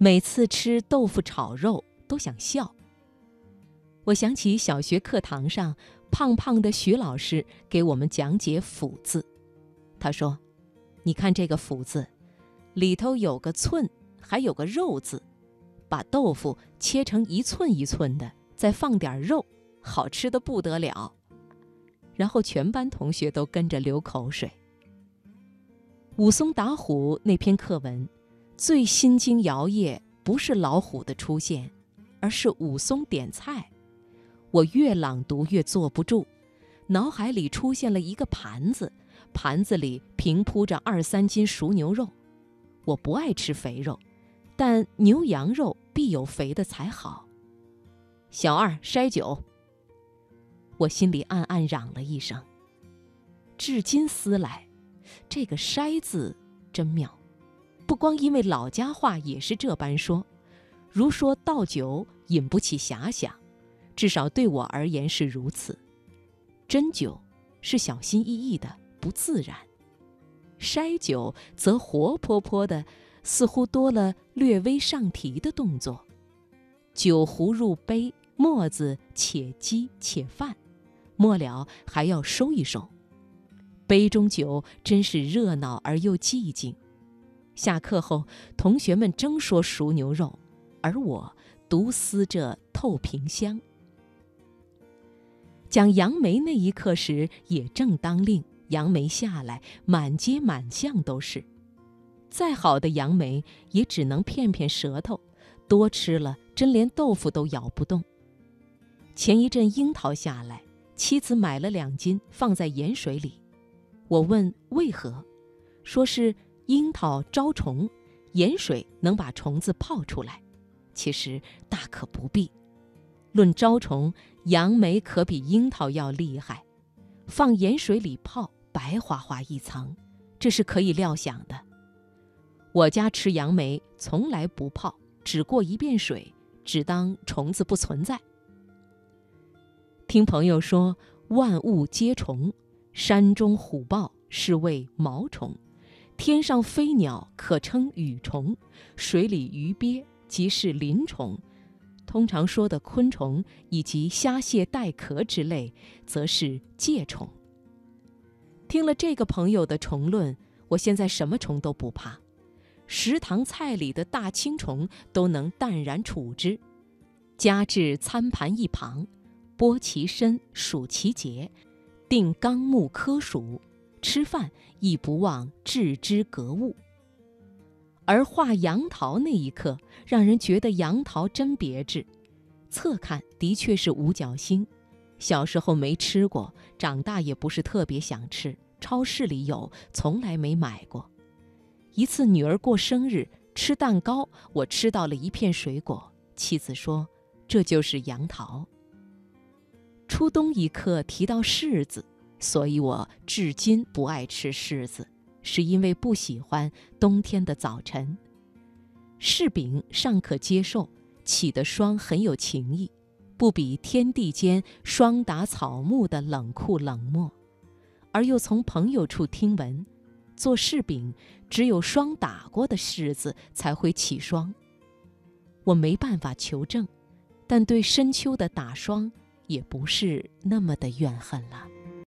每次吃豆腐炒肉都想笑。我想起小学课堂上胖胖的徐老师给我们讲解“腐”字，他说：“你看这个‘腐’字，里头有个寸，还有个肉字，把豆腐切成一寸一寸的，再放点肉，好吃的不得了。”然后全班同学都跟着流口水。武松打虎那篇课文，最心惊摇曳不是老虎的出现，而是武松点菜。我越朗读越坐不住，脑海里出现了一个盘子，盘子里平铺着二三斤熟牛肉。我不爱吃肥肉，但牛羊肉必有肥的才好。小二筛酒。我心里暗暗嚷了一声。至今思来。这个“筛”字真妙，不光因为老家话也是这般说，如说倒酒引不起遐想，至少对我而言是如此。斟酒是小心翼翼的，不自然；筛酒则活泼泼的，似乎多了略微上提的动作。酒壶入杯，沫子且积且泛，末了还要收一收。杯中酒真是热闹而又寂静。下课后，同学们争说熟牛肉，而我独思这透瓶香。讲杨梅那一刻时，也正当令，杨梅下来，满街满巷都是。再好的杨梅，也只能骗骗舌头，多吃了真连豆腐都咬不动。前一阵樱桃下来，妻子买了两斤，放在盐水里。我问为何，说是樱桃招虫，盐水能把虫子泡出来。其实大可不必。论招虫，杨梅可比樱桃要厉害。放盐水里泡，白花花一层，这是可以料想的。我家吃杨梅从来不泡，只过一遍水，只当虫子不存在。听朋友说，万物皆虫。山中虎豹是谓毛虫，天上飞鸟可称羽虫，水里鱼鳖即是鳞虫。通常说的昆虫以及虾蟹带壳之类，则是介虫。听了这个朋友的虫论，我现在什么虫都不怕，食堂菜里的大青虫都能淡然处之，加至餐盘一旁，剥其身，数其节。定纲目科属，吃饭亦不忘置之格物。而画杨桃那一刻，让人觉得杨桃真别致。侧看的确是五角星，小时候没吃过，长大也不是特别想吃。超市里有，从来没买过。一次女儿过生日，吃蛋糕，我吃到了一片水果。妻子说：“这就是杨桃。”初冬一刻提到柿子，所以我至今不爱吃柿子，是因为不喜欢冬天的早晨。柿饼尚可接受，起的霜很有情意，不比天地间霜打草木的冷酷冷漠。而又从朋友处听闻，做柿饼只有霜打过的柿子才会起霜。我没办法求证，但对深秋的打霜。也不是那么的怨恨了。